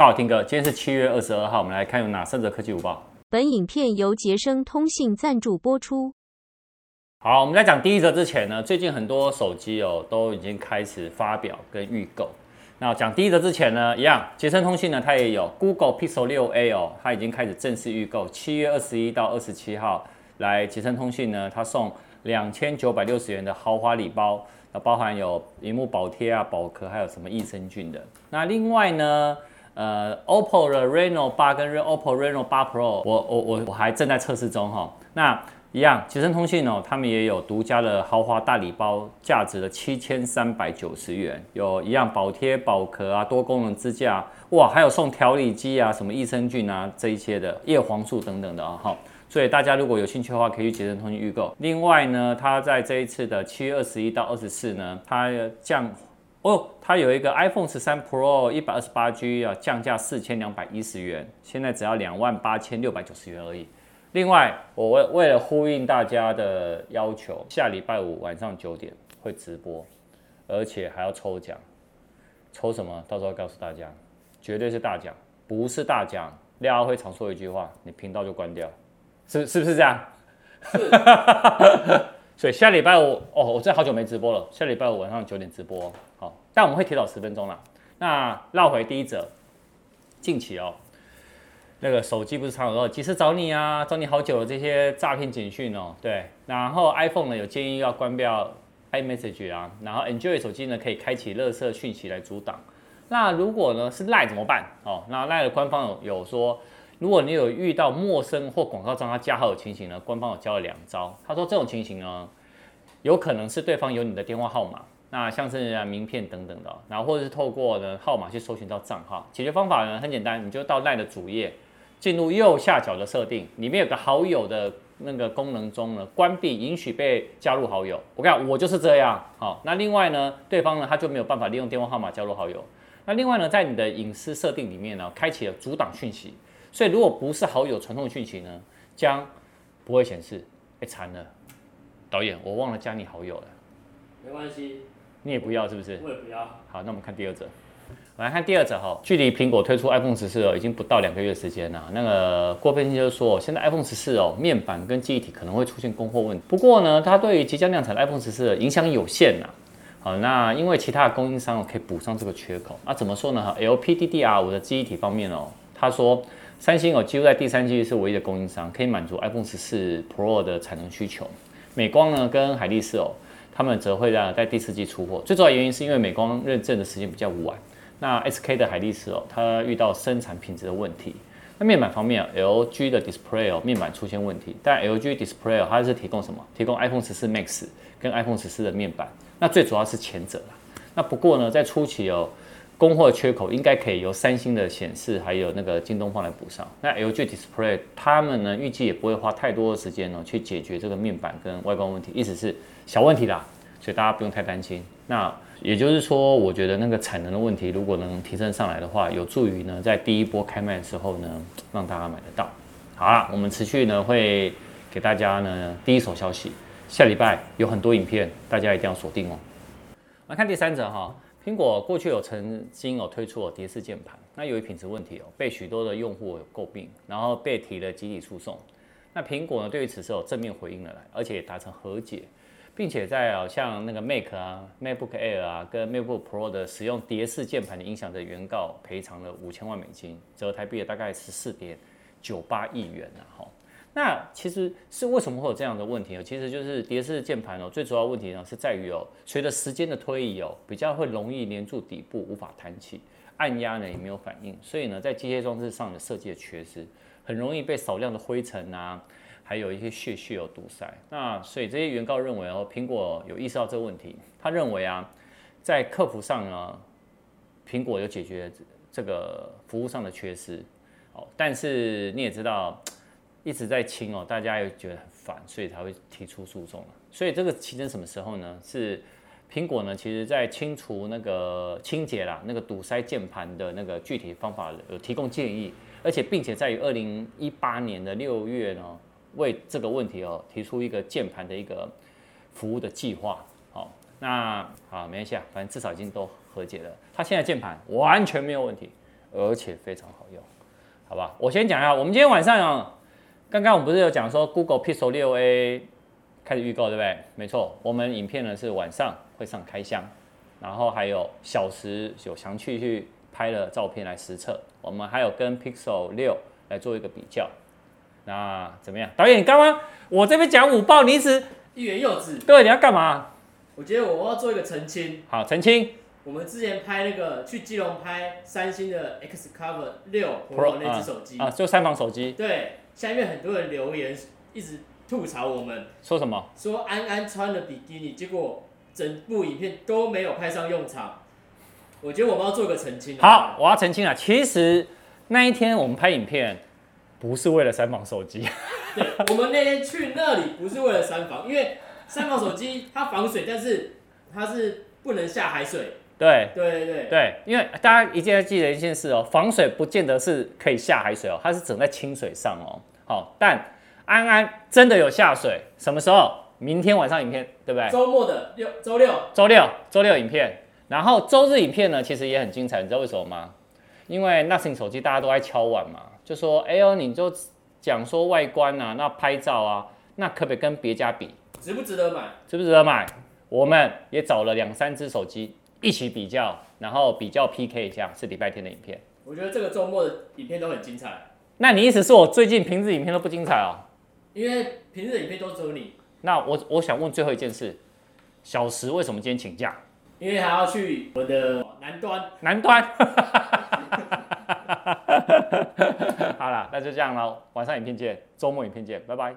大家好，听哥，今天是七月二十二号，我们来看有哪三则科技午报。本影片由杰生通信赞助播出。好，我们在讲第一则之前呢，最近很多手机哦都已经开始发表跟预购。那讲第一则之前呢，一样，杰生通信呢它也有 Google Pixel 六 A 哦，它已经开始正式预购，七月二十一到二十七号来杰生通信呢，它送两千九百六十元的豪华礼包，那包含有荧幕保贴啊、保壳，还有什么益生菌的。那另外呢？呃，OPPO 的 Reno 八跟 OPPO Reno 八 Pro，我我我我还正在测试中哈。那一样，杰升通信哦，他们也有独家的豪华大礼包，价值了七千三百九十元，有一样保贴、保壳啊，多功能支架，哇，还有送调理机啊，什么益生菌啊这一些的叶黄素等等的啊哈。所以大家如果有兴趣的话，可以去杰升通信预购。另外呢，它在这一次的七月二十一到二十四呢，它降。哦，它有一个 iPhone 十三 Pro 一百二十八 G 啊，降价四千两百一十元，现在只要两万八千六百九十元而已。另外，我为为了呼应大家的要求，下礼拜五晚上九点会直播，而且还要抽奖。抽什么？到时候告诉大家，绝对是大奖，不是大奖。廖阿辉常说一句话，你频道就关掉，是是不是这样？所以下礼拜五哦，我真的好久没直播了。下礼拜五晚上九点直播，好，但我们会提早十分钟啦。那绕回第一则，近期哦，那个手机不是常有说几次找你啊，找你好久的这些诈骗简讯哦，对。然后 iPhone 呢有建议要关掉 iMessage 啊，然后 Android 手机呢可以开启垃圾讯息来阻挡。那如果呢是 Line 怎么办？哦，那 Line 的官方有有说。如果你有遇到陌生或广告账号加号的情形呢，官方有教了两招。他说这种情形呢，有可能是对方有你的电话号码，那像是名片等等的，然后或者是透过呢号码去搜寻到账号。解决方法呢很简单，你就到奈的主页，进入右下角的设定，里面有个好友的那个功能中呢，关闭允许被加入好友。我跟你讲，我就是这样。好，那另外呢，对方呢他就没有办法利用电话号码加入好友。那另外呢，在你的隐私设定里面呢，开启了阻挡讯息。所以，如果不是好友传送的讯息呢，将不会显示。哎，惨了，导演，我忘了加你好友了。没关系，你也不要是不是？我也不要。好，那我们看第二则。我来看第二则哈，距离苹果推出 iPhone 十四哦，已经不到两个月时间了。那个郭分析就是说，现在 iPhone 十四哦，面板跟记忆体可能会出现供货问题。不过呢，它对于即将量产的 iPhone 十四的影响有限呐。好，那因为其他的供应商可以补上这个缺口。那怎么说呢？哈？LPDDR 五的记忆体方面哦，他说。三星哦，几乎在第三季是唯一的供应商，可以满足 iPhone 十四 Pro 的产能需求。美光呢，跟海力士哦，他们则会在在第四季出货。最主要原因是因为美光认证的时间比较晚。那 SK 的海力士哦，它遇到生产品质的问题。那面板方面啊，LG 的 Display 哦，面板出现问题。但 LG Display 它是提供什么？提供 iPhone 十四 Max 跟 iPhone 十四的面板。那最主要是前者啦。那不过呢，在初期哦。供货缺口应该可以由三星的显示还有那个京东方来补上。那 LG Display 他们呢，预计也不会花太多的时间呢去解决这个面板跟外观问题，意思是小问题啦，所以大家不用太担心。那也就是说，我觉得那个产能的问题如果能提升上来的话，有助于呢在第一波开卖的时候呢让大家买得到。好啦，我们持续呢会给大家呢第一手消息，下礼拜有很多影片，大家一定要锁定哦。来看第三则哈。苹果过去有曾经有推出了碟式键盘，那由于品质问题哦，被许多的用户有诟病，然后被提了集体诉讼。那苹果呢，对于此事有正面回应了来，而且也达成和解，并且在啊像那个 Mac 啊、MacBook Air 啊跟 MacBook Pro 的使用碟式键盘的影响的原告赔偿了五千万美金，折台币大概十四点九八亿元了哈。那其实是为什么会有这样的问题呢？其实就是碟式键盘哦，最主要问题呢是在于哦，随着时间的推移哦，比较会容易粘住底部，无法弹起，按压呢也没有反应，所以呢在机械装置上的设计的缺失，很容易被少量的灰尘啊，还有一些屑屑有堵塞。那所以这些原告认为哦，苹果有意识到这个问题，他认为啊，在客服上呢，苹果有解决这个服务上的缺失，哦，但是你也知道。一直在清哦，大家又觉得很烦，所以才会提出诉讼了。所以这个期成什么时候呢？是苹果呢，其实在清除那个清洁啦，那个堵塞键盘的那个具体方法有提供建议，而且并且在于二零一八年的六月呢，为这个问题哦提出一个键盘的一个服务的计划。好，那好没关系啊，反正至少已经都和解了。它现在键盘完全没有问题，而且非常好用，好吧？我先讲一下，我们今天晚上啊，刚刚我们不是有讲说 Google Pixel 6a 开始预购，对不对？没错，我们影片呢是晚上会上开箱，然后还有小时有详去去拍了照片来实测，我们还有跟 Pixel 6来做一个比较。那怎么样？导演，你刚刚我这边讲五报，你一直欲言又止。对，你要干嘛？我觉得我要做一个澄清。好，澄清。我们之前拍那个去基隆拍三星的 Xcover 六 Pro 那只手机啊，就三防手机。对，下面很多人留言一直吐槽我们，说什么？说安安穿了比基尼，结果整部影片都没有派上用场。我觉得我们要做个澄清。好，我要澄清了。其实那一天我们拍影片不是为了三防手机。对，我们那天去那里不是为了三防，因为三防手机它防水，但是它是不能下海水。对对对对，因为大家一定要记得一件事哦，防水不见得是可以下海水哦，它是整在清水上哦。好，但安安真的有下水，什么时候？明天晚上影片，对不对？周末的六周六，周六周六影片，然后周日影片呢，其实也很精彩，你知道为什么吗？因为 Nothing 手机大家都在敲碗嘛，就说哎呦，你就讲说外观啊，那拍照啊，那可不可以跟别家比？值不值得买？值不值得买？我们也找了两三只手机。一起比较，然后比较 PK 一下，是礼拜天的影片。我觉得这个周末的影片都很精彩。那你意思是我最近平日影片都不精彩哦？因为平日的影片都只有你。那我我想问最后一件事，小石为什么今天请假？因为还要去我的南端。南端。好了，那就这样喽，晚上影片见，周末影片见，拜拜。